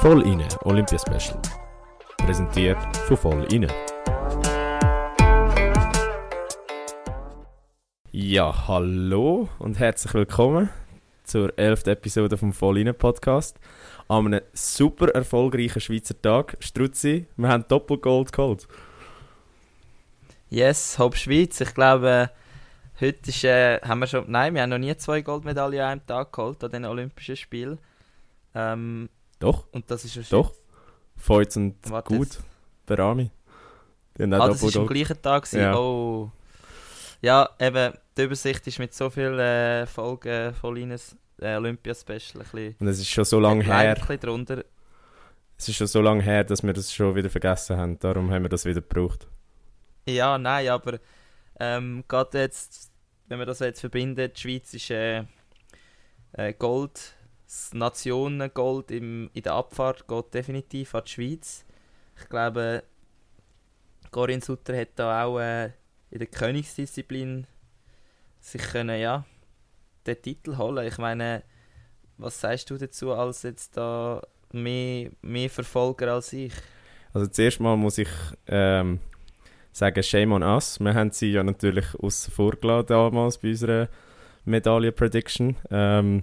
Voll inne Olympia Special. Präsentiert von Voll inne. Ja, hallo und herzlich willkommen zur 11. Episode vom Voll inne Podcast. An einem super erfolgreichen Schweizer Tag. Struzzi, wir haben Doppelgold geholt. Yes, Hop Schweiz. Ich glaube, heute ist, äh, haben wir schon. Nein, wir haben noch nie zwei Goldmedaillen an einem Tag geholt an den Olympischen Spielen. Ähm, Doch, und das ist schon doch. Feuz und Warte gut, jetzt. Die haben auch Ah, das war am gleichen Tag. Ja. Oh. Ja, eben, die Übersicht ist mit so vielen äh, Folgen von Ines äh, Olympia-Special ein bisschen. Und es ist schon so lange her. Ein bisschen drunter. Es ist schon so lange her, dass wir das schon wieder vergessen haben. Darum haben wir das wieder gebraucht. Ja, nein, aber ähm, gerade jetzt, wenn wir das jetzt verbinden, die Schweiz ist äh, äh, Gold, das Nationengold im, in der Abfahrt geht definitiv an die Schweiz. Ich glaube, Corinne Sutter hat da auch äh, in der Königsdisziplin sich können, ja, den Titel holen. Ich meine, was sagst du dazu als jetzt da mehr, mehr Verfolger als ich? Also zuerst mal muss ich ähm, sagen, shame on us. Wir haben sie ja natürlich außen vor gelassen damals bei unserer Medaillen-Prediction. Ähm,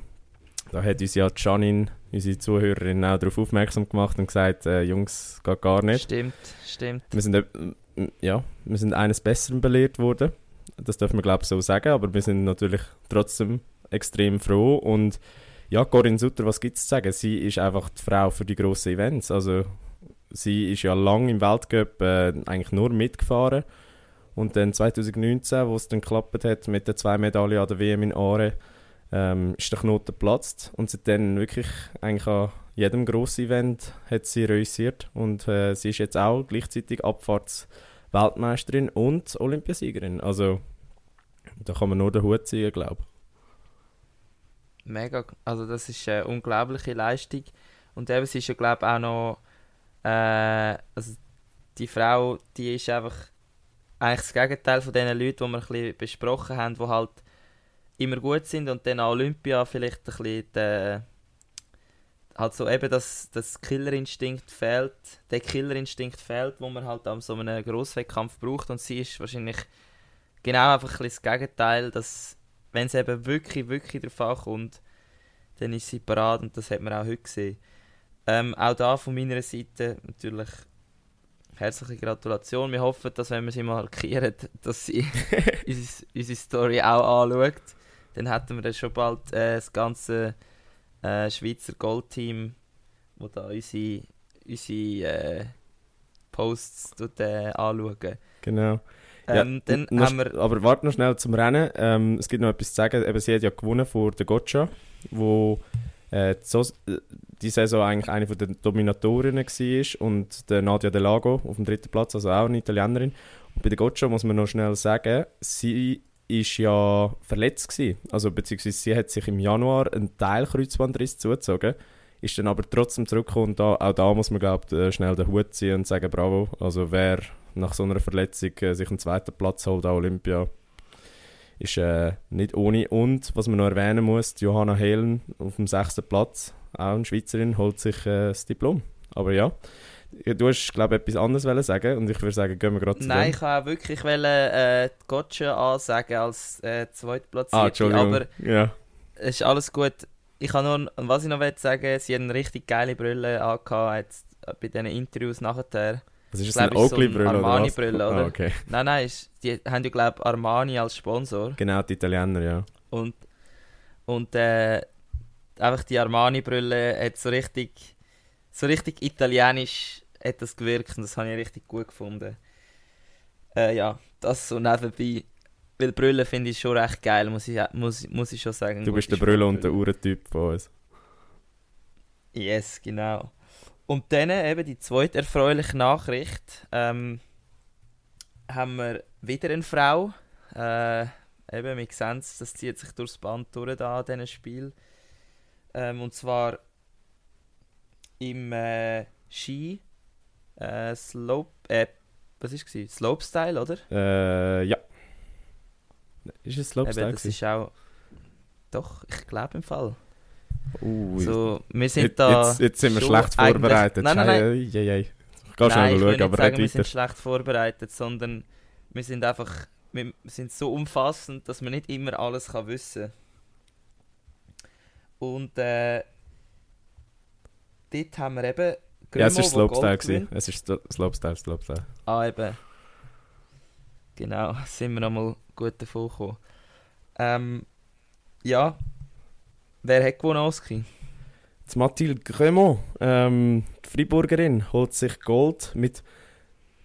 da hat uns ja Janine, unsere Zuhörerin, auch darauf aufmerksam gemacht und gesagt, äh, Jungs, geht gar nicht. Stimmt, stimmt. Wir sind, äh, ja, wir sind eines Besseren belehrt worden. Das dürfen wir, glaube ich, so sagen. Aber wir sind natürlich trotzdem extrem froh. Und ja, Corinne Sutter, was gibt es zu sagen? Sie ist einfach die Frau für die grossen Events. Also, sie ist ja lang im Weltcup äh, eigentlich nur mitgefahren. Und dann 2019, wo es dann geklappt hat mit den zwei Medaillen an der WM in Aare, ähm, ist der Knoten geplatzt. Und seitdem wirklich eigentlich an jedem grossen Event hat sie reüssiert. Und äh, sie ist jetzt auch gleichzeitig Abfahrtsweltmeisterin und Olympiasiegerin. Also da kann man nur den Hut ziehen, glaube ich. Mega, also das ist eine unglaubliche Leistung. Und eben, sie ist ja glaube auch noch, äh, also die Frau, die ist einfach eigentlich das Gegenteil von den Leuten, die wir ein bisschen besprochen haben, die halt immer gut sind und dann an Olympia vielleicht ein bisschen der, halt so eben das, das Killerinstinkt fehlt, der Killerinstinkt fehlt, wo man halt an so einem Grosswettkampf braucht und sie ist wahrscheinlich genau einfach ein das Gegenteil, dass wenn es eben wirklich, wirklich darauf ankommt, dann ist sie parat und das hat man auch heute gesehen. Ähm, auch da von meiner Seite natürlich herzliche Gratulation. Wir hoffen, dass wenn wir sie markieren, dass sie unsere, unsere Story auch anschaut. Dann hätten wir dann schon bald äh, das ganze äh, Schweizer Goldteam, wo da unsere, unsere äh, Posts tut, äh, anschauen. Genau. Ja, Ähm, dann noch haben wir Aber warte noch schnell zum Rennen. Ähm, es gibt noch etwas zu sagen. Eben, sie hat ja gewonnen vor der Gotcha, wo äh, so, äh, die Saison eigentlich eine den Dominatorinnen war und der Nadia Delago auf dem dritten Platz, also auch eine Italienerin. Und bei der Gotcha muss man noch schnell sagen, sie ist ja verletzt gewesen. Also beziehungsweise sie hat sich im Januar einen Teilkreuzbandriss zugezogen, ist dann aber trotzdem zurückgekommen. Da, auch da muss man glaube ich schnell den Hut ziehen und sagen Bravo. Also wer nach so einer Verletzung äh, sich einen zweiten Platz holt an Olympia, ist äh, nicht ohne. Und was man noch erwähnen muss, Johanna Helen auf dem sechsten Platz, auch eine Schweizerin, holt sich äh, das Diplom. Aber ja, du hast glaube ich etwas anderes sagen und ich würde sagen, gehen wir gerade zu Nein, dem. ich wollte wirklich äh, Gotcha ansagen als äh, zweitplatzierte, Ah, aber ja. es ist alles gut. Ich kann nur, was ich noch sagen, sie hat eine richtig geile Brille angehabt, jetzt äh, bei diesen Interviews nachher. Ist das, ist so eine Oakley-Brille oder was? Armani-Brille, oder? Ah, okay. Nein, nein, ist, die haben ja glaube Armani als Sponsor Genau, die Italiener, ja. und, und äh, einfach die Armani-Brille hat so richtig, so richtig italienisch hat das gewirkt und das habe ich richtig gut gefunden. Äh, ja, das so nebenbei. Weil Brille finde ich schon recht geil, muss ich, muss, muss ich schon sagen. Du bist der Brille und der. Uhrentyp von uns. Yes, genau. Und dann eben die zweite erfreuliche Nachricht. Ähm, haben wir wieder eine Frau. Äh, eben, wir sehen es, das zieht sich durchs Band durch da an diesem Spiel. Ähm, und zwar im äh, Ski äh, Slope, äh, was ist es? Slopestyle, oder? Äh, ja. Ist es Slopestyle? Eben, das ist auch. Doch, ich glaube im Fall. Uh, So, wir sind jetzt, da jetzt, jetzt sind wir schlecht vorbereitet. Nein, nein, nein. Ei, ei, ei. Ich kann Nein, schnell ich will schauen, nicht aber sagen, wir sind schlecht vorbereitet, sondern wir sind einfach wir sind so umfassend, dass man nicht immer alles kann wissen Und äh, dort haben wir eben Ja, es Grimo, war Slopestyle. Es ist Sto- Slopestyle, Slopestyle. Ah, eben. Genau, sind wir nochmal gut davon gekommen. Ähm, ja, wer hat gewonnen, Oski? Mathilde Gremont, ähm, die Freiburgerin, holt sich Gold mit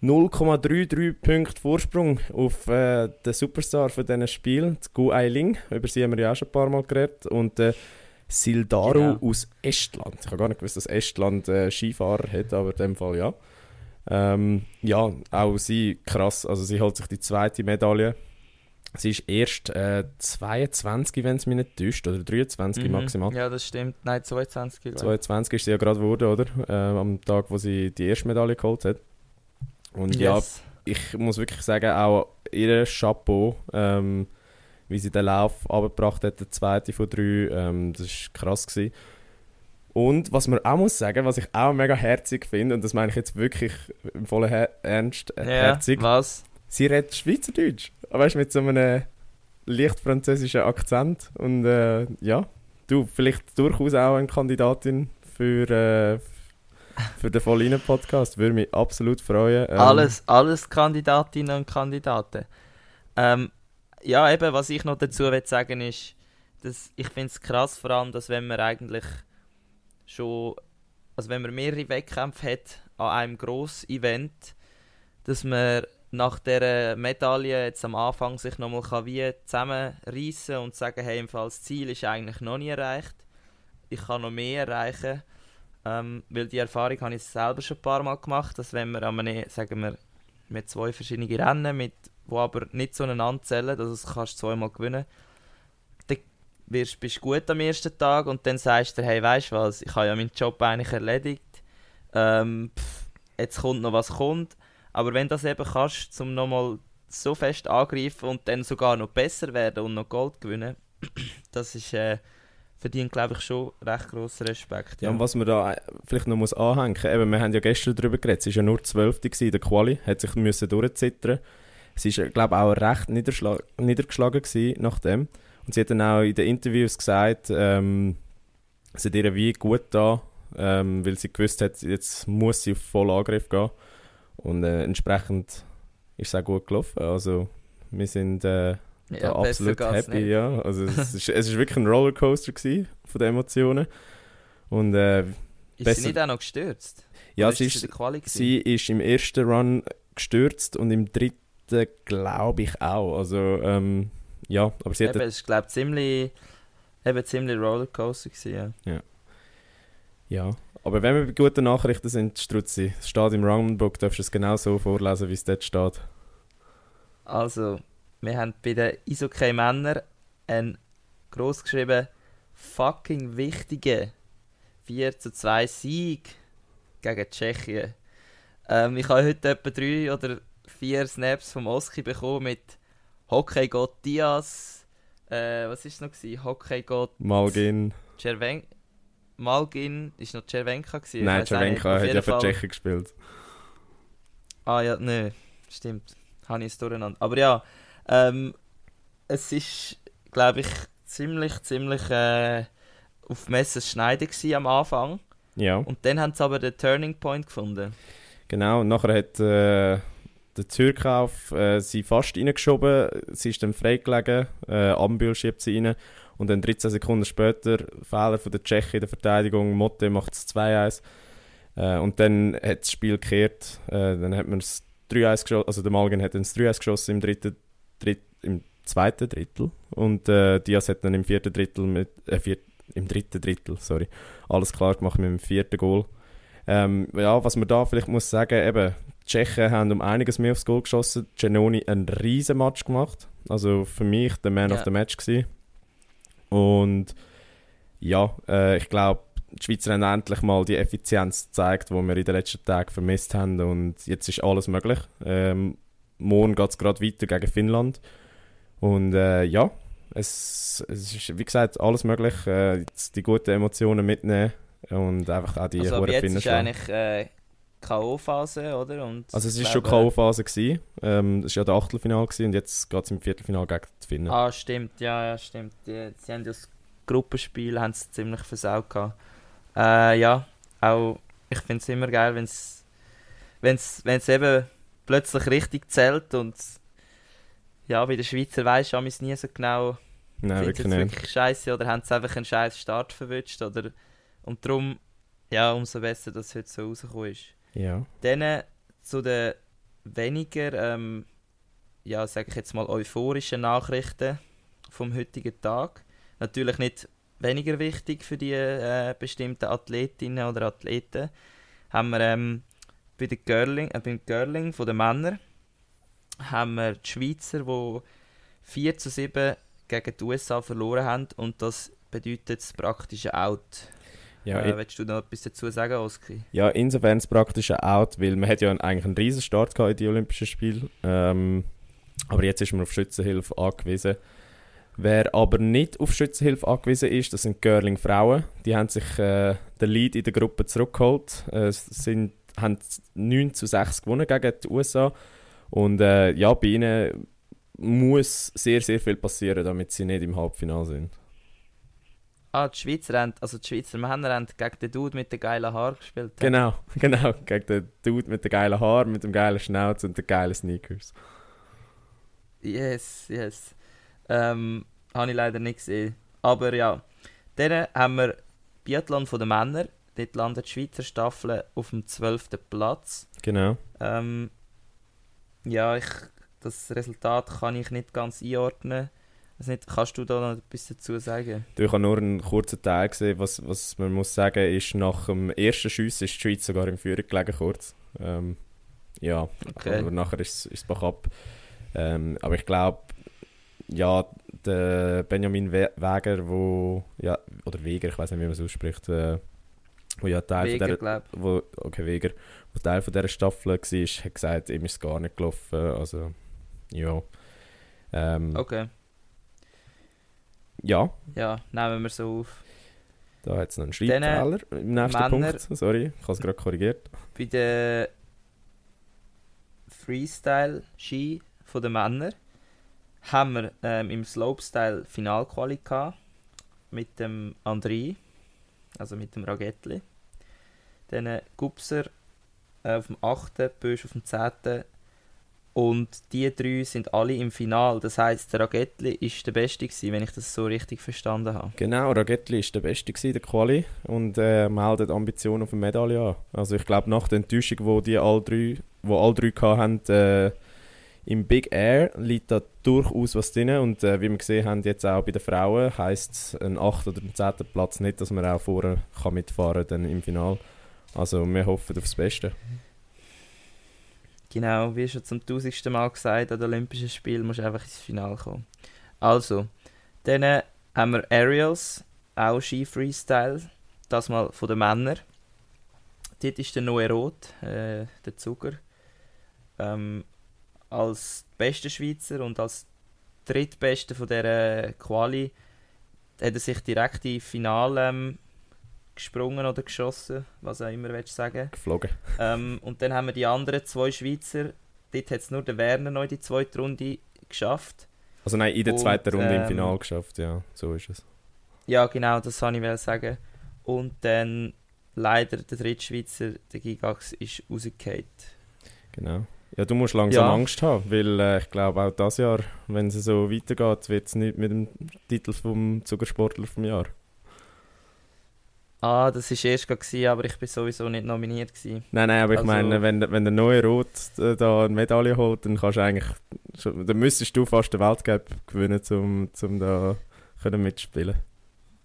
0,33 Punkten Vorsprung auf äh, den Superstar von diesen Spielen, die Gu Eiling. Über sie haben wir ja auch schon ein paar Mal geredet. Und äh, Sildaru Genau. aus Estland. Ich habe gar nicht gewusst, dass Estland äh, Skifahrer hat, aber in dem Fall ja. Ähm, ja, auch sie krass. Also sie holt sich die zweite Medaille. Sie ist erst äh, 22, wenn es mich nicht täuscht, oder 23 Mhm. maximal. Ja, das stimmt. Nein, 22, glaube ich. 22 ist sie ja gerade geworden, oder? Ähm, am Tag, wo sie die erste Medaille geholt hat. Und ja, Yes. ich muss wirklich sagen, auch ihr Chapeau, ähm, wie sie den Lauf abgebracht hat, der zweite von drei, ähm, das war krass. Gewesen. Und was man auch muss sagen, was ich auch mega herzig finde, und das meine ich jetzt wirklich im vollen Her Ernst äh, Ja, herzig, was? sie redet Schweizerdeutsch. Weißt du, mit so einem leicht französischen Akzent. Und äh, ja, du, vielleicht durchaus auch eine Kandidatin für, äh, für den Vollinen-Podcast. Würde mich absolut freuen. Ähm, Alles, alles Kandidatinnen und Kandidaten. Ähm, ja, eben, was ich noch dazu will sagen ist, dass ich finde es krass, vor allem, dass wenn man eigentlich schon, also wenn man mehrere Wettkämpfe hat an einem grossen Event, dass man nach der Medaille jetzt am Anfang sich nochmal kann zusammenreißen und sagen, hey, im Fall das Ziel ist eigentlich noch nie erreicht. Ich kann noch mehr erreichen. Ähm, weil die Erfahrung habe ich selber schon ein paar Mal gemacht, dass wenn wir an einem, sagen wir, mit zwei verschiedenen Rennen, mit, wo aber nicht zueinander zählen, also das kannst du zweimal gewinnen, dann wirst, bist du gut am ersten Tag und dann sagst du dir, hey, weißt du was, ich habe ja meinen Job eigentlich erledigt, ähm, pff, jetzt kommt noch was kommt, aber wenn du das eben kannst, um nochmal so fest angreifen und dann sogar noch besser werden und noch Gold gewinnen, das ist, äh, verdient, glaube ich, schon recht grossen Respekt. Ja, und was man da äh, vielleicht noch muss anhängen muss, wir haben ja gestern darüber geredet, es war ja nur 12. gewesen, der Quali, hat sich müssen durchzittern. Es war, glaube ich, auch recht niedergeschlagen gewesen nach dem. Und sie hat dann auch in den Interviews gesagt, ähm, es hat ihr wie gut da, ähm, weil sie gewusst hat, jetzt muss sie auf vollen Angriff gehen. Und äh, entsprechend ist es auch gut gelaufen. Also wir sind äh, da absolut happy, nicht. ja. Also es ist, es ist wirklich ein Rollercoaster gewesen von den Emotionen. Und äh, Ist besser- sie nicht auch noch gestürzt? ja, Oder sie ist, gewesen? sie ist im ersten Run gestürzt und im dritten glaube ich auch. Also ähm, ja, aber sie hat Eben, es ist, glaube ich, ziemlich, eben ziemlich Rollercoaster gewesen, ja. ja. Aber wenn wir bei guten Nachrichten sind, Struzzi, es steht im Runbook, darfst du es genau so vorlesen, wie es dort steht. Also, wir haben bei den Isokay Männern ein groß geschrieben fucking wichtige 4 zu 2 Sieg gegen Tschechien. Ähm, ich habe heute etwa drei oder vier Snaps vom Oski bekommen mit Hockey-Gott Diaz. Äh, was ist es noch? gewesen? Hockey-Gott Malgin. Cerven Malgin. Ist noch Cervenka gewesen? Nein. Cervenka hat ja für Tschechien gespielt. Ah ja, nö, stimmt. Habe ich es durcheinander. Aber ja, ähm, es ist, glaube ich, ziemlich, ziemlich äh, auf Messes Schneide gewesen am Anfang. Ja, Und dann haben sie aber den Turning Point gefunden. genau. Und nachher hat äh, der Türkauf äh, sie fast reingeschoben. Sie ist dann freigelegen. Äh, Ambül schiebt sie rein. Und dann 13 Sekunden später Fehler von der Tschechen in der Verteidigung. Motte macht es 2-1. Äh, und dann hat das Spiel gekehrt. Äh, dann hat man es 3-1 geschossen. Also der Malgen hat dann das 3-1 geschossen im, dritten, dritt, im zweiten Drittel. Und äh, Diaz hat dann im vierten Drittel mit. Äh, vier, im dritten Drittel, sorry. Alles klar gemacht mit dem vierten Goal. Ähm, ja, was man da vielleicht muss sagen, eben, die Tschechen haben um einiges mehr aufs Goal geschossen. Genoni einen riesen Match gemacht. Also für mich der Man Ja. of the Match gewesen. Und ja, äh, ich glaube, die Schweizer haben endlich mal die Effizienz gezeigt, die wir in den letzten Tagen vermisst haben. Und jetzt ist alles möglich. Ähm, morgen geht es gerade weiter gegen Finnland. Und äh, ja, es, es ist, wie gesagt, alles möglich. Äh, die guten Emotionen mitnehmen und einfach auch die also hohen Finnen ist eigentlich äh, K.O.-Phase, oder? Und Also es ist schon K.O.-Phase. Ähm, das war ja der Achtelfinal gewesen und jetzt geht es im Viertelfinal gegen die Finnen. Ah, stimmt, ja, ja, stimmt. Die, sie haben das Gruppenspiel haben sie ziemlich versaut gehabt. Äh, ja, auch ich finde es immer geil, wenn es wenn's, wenn's eben plötzlich richtig zählt und ja, bei den Schweizer weisst du amigs nie so genau, Nein, wirklich nicht. wirklich scheiße oder haben sie einfach einen scheiß Start verwünscht oder und darum, ja, umso besser, dass es heute so rausgekommen ist. Ja. Dann äh, zu den weniger, ähm, ja, sage ich jetzt mal, euphorischen Nachrichten vom heutigen Tag. Natürlich nicht weniger wichtig für die äh, bestimmten Athletinnen oder Athleten. Haben wir ähm, bei den Girling, äh, beim Girling von den Männern haben wir die Schweizer, die 4 zu 7 gegen die USA verloren haben und das bedeutet das praktische Out. Ja, äh, willst du noch etwas dazu sagen, Oski? ja, insofern ist es praktisch ein Out, weil man hat ja eigentlich einen riesen Start gehabt in die Olympischen Spiele. Ähm, aber jetzt ist man auf Schützenhilfe angewiesen. Wer aber nicht auf Schützenhilfe angewiesen ist, das sind Girling Frauen. Die haben sich äh, den Lead in der Gruppe zurückgeholt. Äh, sind, haben 9 zu 6 gewonnen gegen die USA. Und äh, ja, bei ihnen muss sehr, sehr viel passieren, damit sie nicht im Halbfinale sind. Ah, die Schweizer haben, also die Schweizer Männer haben gegen den Dude mit den geilen Haaren gespielt. Genau, genau. Gegen den Dude mit den geilen Haaren, mit dem geilen Schnauz und den geilen Sneakers. Yes, yes. Ähm, habe ich leider nicht gesehen. Aber ja. Dann haben wir Biathlon von den Männern. Dort landet die Schweizer Staffel auf dem 12. Platz. Genau. Ähm, ja, ich, das Resultat kann ich nicht ganz einordnen. Also nicht, kannst du da noch etwas dazu sagen? Du, Ich habe nur einen kurzen Teil gesehen. Was, was man muss sagen ist, nach dem ersten Schuss ist die Schweiz sogar im Führung gelegen, kurz. Ähm, ja, Okay. aber nachher ist es bach ab. Ähm, aber ich glaube, ja, der Benjamin We Weger, wo, ja, oder Weger, ich weiß nicht, wie man es ausspricht, äh, wo ja Teil von Wegen, der, glaub. wo, okay, Weger, wo Teil von dieser Staffel war, hat gesagt, ihm ist es gar nicht gelaufen. Also, ja. Ähm, Okay, Ja, ja, nehmen wir so auf. da hat es noch einen Dann, äh, Schreibfehler im nächsten Männer- Punkt. Sorry, ich habe es gerade korrigiert. Bei den Freestyle-Ski von den Männern haben wir ähm, im Slopestyle Finalquali gehabt mit dem André, also mit dem Ragettli. Dann äh, Gubser äh, auf dem 8., Bösch auf dem 10. Und die drei sind alle im Final. Das heisst, der Ragettli ist der Beste gewesen, wenn ich das so richtig verstanden habe. Genau, Ragettli war der Beste gewesen, der Quali und äh, meldet Ambitionen auf eine Medaille an. Also ich glaube, nach der Enttäuschung, wo die alle drei, wo alle drei hatten, äh, im Big Air liegt da durchaus was drin und äh, wie wir gesehen haben, jetzt auch bei den Frauen, heisst ein 8. oder ein 10. Platz nicht, dass man auch vorne kann mitfahren dann im Final. Also wir hoffen aufs Beste. Genau, wie schon zum tausendsten Mal gesagt, an den Olympischen Spielen musst du einfach ins Finale kommen. Also, dann haben wir Aerials, auch Ski Freestyle, das mal von den Männern. Dort ist der Noe Roth, äh, der Zuger, ähm, als bester Schweizer und als drittbester von dieser Quali hat er sich direkt in Finale ähm, gesprungen oder geschossen, was auch immer willst du sagen. Geflogen. Ähm, und dann haben wir die anderen zwei Schweizer. Dort hat es nur der Werner noch in die zweite Runde geschafft. Also nein, in der Und, zweiten Runde im ähm, Final geschafft, ja, so ist es. Ja, genau, das wollte ich sagen. Und dann leider der dritte Schweizer, der Gigax, ist rausgefallen. Genau. Ja, du musst langsam Ja. Angst haben, weil äh, ich glaube auch dieses Jahr, wenn es so weitergeht, wird es nicht mit dem Titel vom Zuckersportler vom Jahr. Ah, das war erst gewesen, aber ich bin sowieso nicht nominiert. Gewesen. Nein, nein, aber ich Also- meine, wenn, wenn der neue Rot äh, da eine Medaille holt, dann kannst du eigentlich, schon, dann müsstest du fast den Weltcup gewinnen, um zum da können mitspielen.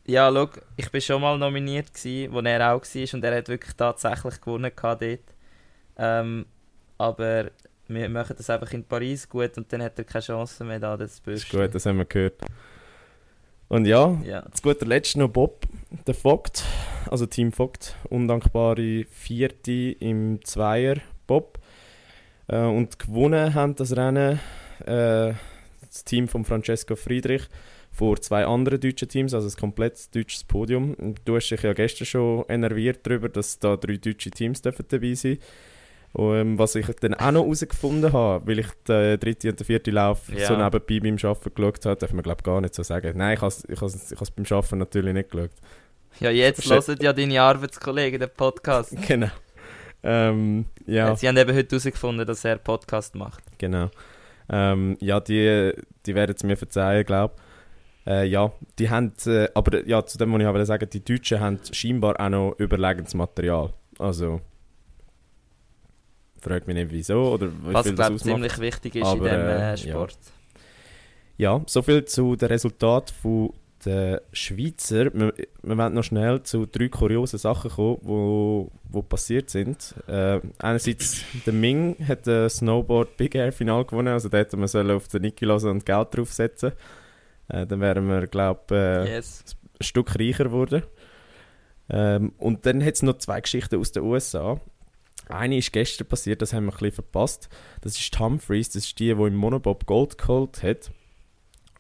Ja, schau, ich bin schon mal nominiert, gewesen, wo er auch war und er hat wirklich tatsächlich gewonnen gehabt dort. Ähm, aber wir machen das einfach in Paris gut und dann hat er keine Chance mehr da, das Das ist gut, das haben wir gehört. Und ja, Ja. zu guter Letzt noch Bob, der Vogt, also Team Vogt, undankbare Vierte im Zweier Bob. Äh, und gewonnen haben das Rennen äh, das Team von Francesco Friedrich vor zwei anderen deutschen Teams, also ein komplett deutsches Podium. Du hast dich ja gestern schon enerviert darüber, dass da drei deutsche Teams dabei sein dürfen. Und, ähm, was ich dann auch noch herausgefunden habe, weil ich den dritten und den vierten Lauf Ja. so nebenbei beim Arbeiten geschaut habe, darf man glaube gar nicht so sagen. Nein, ich habe es ich has, ich has beim Arbeiten natürlich nicht geschaut. Ja, jetzt hören ja deine Arbeitskollegen den Podcast. Genau. Ähm, ja, Sie haben eben heute herausgefunden, dass er einen Podcast macht. genau. Ähm, ja, die, die werden es mir verzeihen, glaube ich. Äh, ja, die haben, äh, aber ja, zu dem muss ich sagen, die Deutschen haben scheinbar auch noch überlegendes Material. Also, fragt mich nicht wieso oder Was, glaube ich, ziemlich wichtig ist Aber, in diesem äh, äh, Sport. Ja, soviel zu den Resultaten von der Schweizer. Wir, wir wollen noch schnell zu drei kuriosen Sachen kommen, wo, wo passiert sind. Äh, einerseits, der Ming hat das Snowboard Big Air Final gewonnen, also da hätte man sollen auf den Niki hören und Geld draufsetzen. Äh, dann wären wir, glaube ich, äh, yes. ein Stück reicher geworden. Ähm, und dann hat es noch zwei Geschichten aus den USA. Eine ist gestern passiert, das haben wir ein bisschen verpasst. Das ist die Humphreys, das ist die, die im Monobob Gold geholt hat.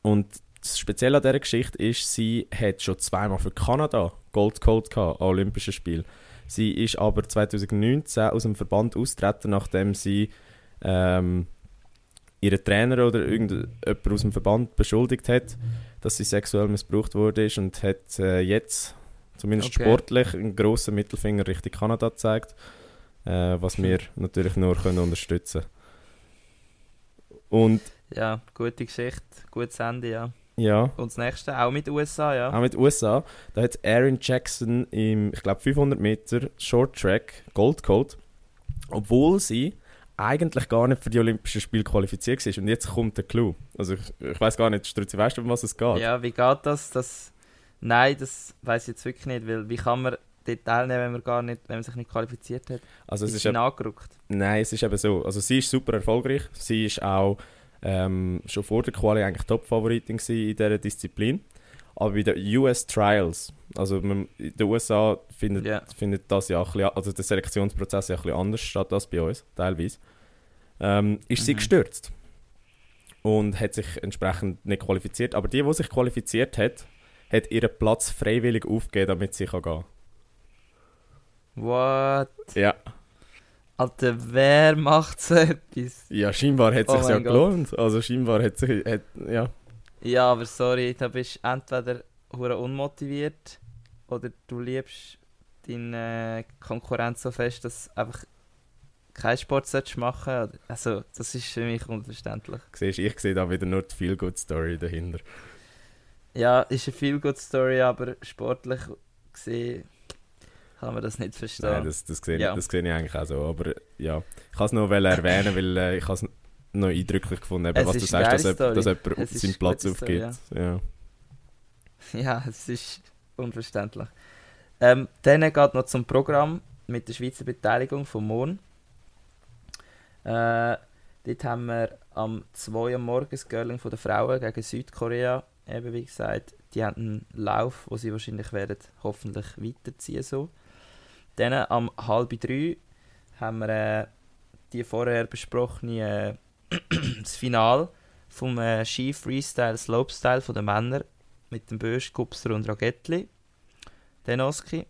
Und das Spezielle an dieser Geschichte ist, sie hat schon zweimal für Kanada Gold geholt gehabt, an Olympischen Spielen. Sie ist aber 2019 aus dem Verband austreten, nachdem sie ähm, ihren Trainer oder irgendjemand aus dem Verband beschuldigt hat, dass sie sexuell missbraucht wurde und hat äh, jetzt zumindest Okay. sportlich einen grossen Mittelfinger Richtung Kanada gezeigt, äh, was wir natürlich nur können unterstützen Und Ja, gute Geschichte, gutes Ende, ja. ja, Und das nächste, auch mit USA, ja. auch mit USA, da hat Aaron Jackson im, ich glaube 500 Meter Short Track Gold geholt, obwohl sie eigentlich gar nicht für die Olympischen Spiele qualifiziert war. Und jetzt kommt der Clou. Also ich, ich weiß gar nicht, Strutzi, weißt du, um was es geht? Ja, wie geht das? das Nein, das weiß ich jetzt wirklich nicht, weil wie kann man dort teilnehmen, wenn man, gar nicht, wenn man sich nicht qualifiziert hat? Also es ist ist sie eben, angerückt. nein, es ist eben so. Also sie ist super erfolgreich. Sie ist auch ähm, schon vor der Quali eigentlich Top-Favoritin in dieser Disziplin. Aber bei den US Trials, also in den USA findet, Ja. findet das ja ein bisschen, also der Selektionsprozess ja ein bisschen anders statt als bei uns, teilweise, ähm, ist sie Mhm. gestürzt und hat sich entsprechend nicht qualifiziert. Aber die, die sich qualifiziert hat, hat ihren Platz freiwillig aufgegeben, damit sie kann gehen What? Ja, Alter, wer macht so etwas? ja scheinbar hat es Oh sich ja Gott. gelohnt. Also scheinbar hat sich, hat, ja, Ja, aber sorry, da bist du entweder hure unmotiviert oder du liebst deine Konkurrenz so fest, dass du einfach keinen Sport solltest machen oder- Also, das ist für mich unverständlich. siehst, ich sehe da wieder nur die Feel-Good-Story dahinter. Ja, ist eine viel gute Story, aber sportlich gesehen kann man das nicht verstehen. Nein, das, das, sehe, Ja. das sehe ich eigentlich auch so. Aber ja, ich kann es noch erwähnen, weil äh, ich habe es noch eindrücklich gefunden, eben, Es was du sagst, dass, dass jemand Es seinen eine Platz Story, aufgibt. ja. Ja, es ist unverständlich. Ähm, dann geht noch zum Programm mit der Schweizer Beteiligung vom Morgen. Äh, dort haben wir am 2 Uhr morgens das Girling von der Frauen gegen Südkorea. Eben wie gesagt, die haben einen Lauf, wo sie wahrscheinlich werden hoffentlich weiterziehen so. Dann am halb drei haben wir äh, die vorher besprochene äh, das Finale vom äh, Ski Freestyle Slopestyle von den Männern mit dem Bösch, Kupser und Ragettli. Den Oski.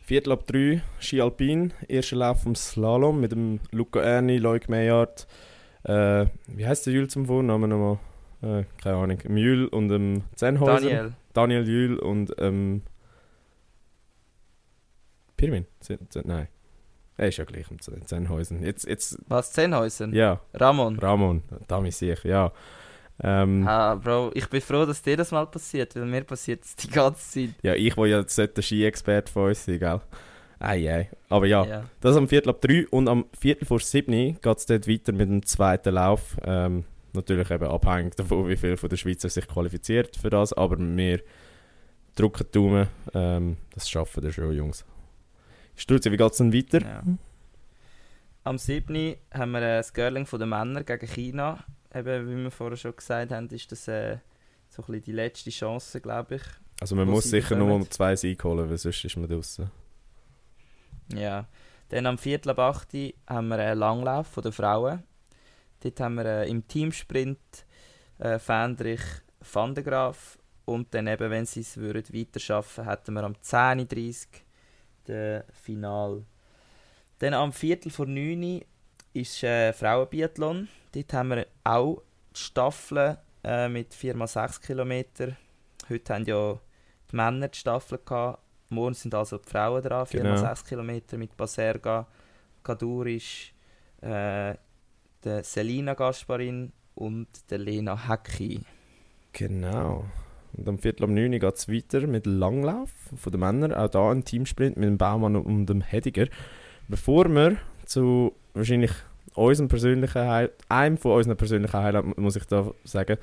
Viertel ab drei, Ski Alpin, erster Lauf vom Slalom mit dem Luca Erni, Loic Meyard, äh, wie heißt der Jül zum Vornamen nochmal? Äh, keine Ahnung. Jül und dem Zenhäuser. Daniel. Daniel Jül und ähm, Pirmin? Nein. Er ist ja gleich im Z- Zenhäusen. Jetzt, jetzt, Was, Zehnhäusen? ja, Ramon. Ramon, da mich sicher, ja. Ähm, Ah, Bro, ich bin froh, dass dir das mal passiert, weil mir passiert es die ganze Zeit. ja, ich will ja der Ski-Experte von uns sein, gell? Ei, ei. Aber ja, Ja. das am Viertel ab drei und am Viertel vor sieben geht es dort weiter mit dem zweiten Lauf. Ähm, natürlich eben abhängig davon, wie viel von der Schweizer sich qualifiziert für das, aber wir drücken die Daumen. Ähm, das schaffen wir schon, Jungs. Struzzi, wie geht es denn weiter? Ja. Am 7. haben wir äh, das Girling von den Männern gegen China. Eben, wie wir vorher schon gesagt haben, ist das äh, so ein bisschen die letzte Chance, glaube ich. Also man muss sicher nur mal zwei Siege holen, weil sonst ist man draußen. Ja. Dann am Viertel ab 8 haben wir einen Langlauf von den Frauen. Dort haben wir äh, im Teamsprint äh, Fendrich van der Graaf Und dann eben, wenn sie es würden weiter schaffen, hätten wir am 10.30 Uhr das Final. Dann am Viertel vor 9 Uhr ist äh, Frauenbiathlon. Dort haben wir auch die Staffeln äh, mit 4x6 km. Heute haben ja die Männer die Staffel gehabt. Morgen sind also die Frauen dran, 4x6 Genau. km mit Baserga, Kadurisch, äh, der Selina Gasparin und der Lena Hecki. Genau. Und am Viertel um 9 Uhr geht es weiter mit Langlauf von den Männern. Auch da ein Teamsprint mit dem Baumann und dem Hediger. Bevor wir zu wahrscheinlich unserem persönlichen Highlight, einem von unseren persönlichen Highlights, muss ich da sagen,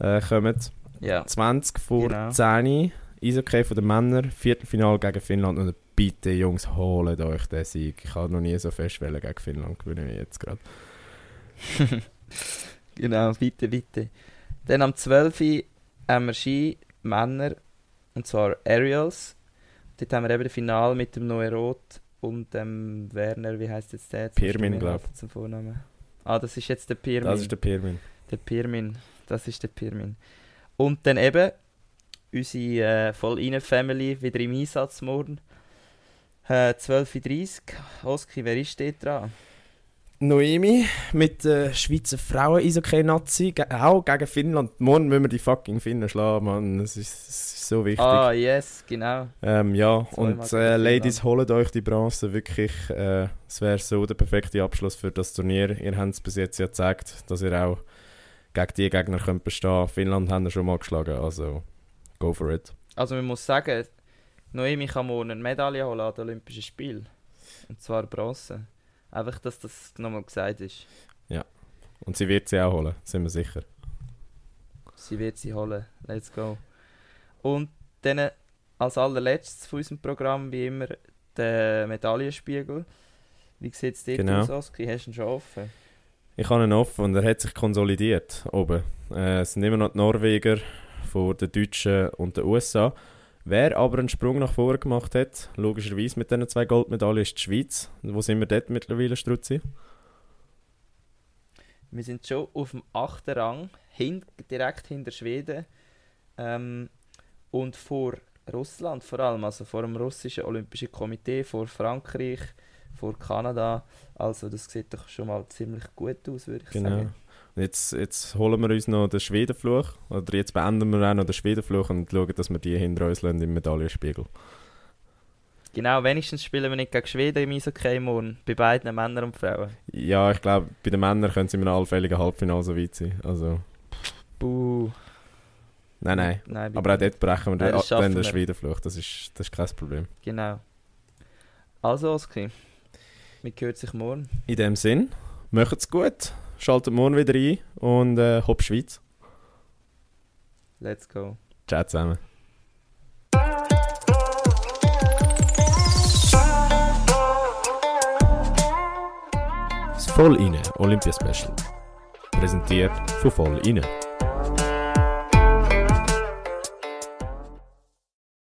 äh, kommen. Ja, 20 vor Genau. 10 Uhr, Eishockey von den Männern, Viertelfinale gegen Finnland. Und bitte, Jungs, holt euch den Sieg. Ich habe noch nie so fest gegen Finnland gewinnen wie jetzt gerade. genau, bitte, bitte. Dann am 12. Haben wir Ski Männer, und zwar Aerials. Dort haben wir eben das Finale mit dem Noe Roth und dem Werner, wie heißt jetzt der? Jetzt Pirmin, mir glaub. helfen Zum Vornamen. Ah, das ist jetzt der Pirmin. Das ist der Pirmin. Der Pirmin, das ist der Pirmin. Und dann eben unsere äh, Voll-Innen-Family wieder im Einsatz morgen. Äh, 12.30 Uhr. Oski, wer ist dort dran? Noemi mit der Schweizer Frauen-Eishockey-Nazi, ge- auch gegen Finnland. Morgen müssen wir die fucking Finnen schlagen, Mann. Das ist, das ist so wichtig. Ah, yes, genau. Ähm, ja, Zweimal und äh, Ladies, holt euch die Bronze. Wirklich, äh, es wäre so der perfekte Abschluss für das Turnier. Ihr habt es bis jetzt ja gezeigt, dass ihr auch gegen die Gegner könnt bestehen Finnland haben wir schon mal geschlagen, also go for it. Also man muss sagen, Noemi kann morgen eine Medaille holen an den Olympischen Spielen. Und zwar Bronze. Einfach, dass das nochmal gesagt ist. Und sie wird sie auch holen, sind wir sicher. Sie wird sie holen. Let's go. Und dann als allerletztes von unserem Programm, wie immer, der Medaillenspiegel. Wie sieht es dort Genau. aus, Oski? Hast du ihn schon offen? Ich habe ihn offen und er hat sich konsolidiert oben. Äh, es sind immer noch die Norweger vor den Deutschen und den USA. Wer aber einen Sprung nach vorne gemacht hat, logischerweise mit diesen zwei Goldmedaillen, ist die Schweiz. Wo sind wir dort mittlerweile, Struzzi? Wir sind schon auf dem achten Rang, hin, direkt hinter Schweden. Ähm, und vor Russland vor allem, also vor dem russischen Olympischen Komitee, vor Frankreich, vor Kanada. Also das sieht doch schon mal ziemlich gut aus, würde ich Genau. sagen. Jetzt, jetzt holen wir uns noch den Schwedenfluch. Oder jetzt beenden wir auch noch den Schwedenfluch und schauen, dass wir die hinter uns lassen im Medaillenspiegel. Genau, wenigstens spielen wir nicht gegen Schweden im Eishockey morgen, bei beiden Männern und Frauen. Ja, ich glaube, bei den Männern können sie in einem allfälligen Halbfinale so weit sein. Also, Buh. nein, nein. Nein, Aber auch dort brechen wir Nein, den, den. Schwedenfluch. Das ist, das ist kein Problem. Genau. Also, Oski, wir hören sich morgen. In dem Sinn, macht's gut. Schaltet morgen wieder ein und äh, hopp Schweiz. Let's go. Ciao zusammen. Das Voll inne Olympia Special. Präsentiert von Voll inne.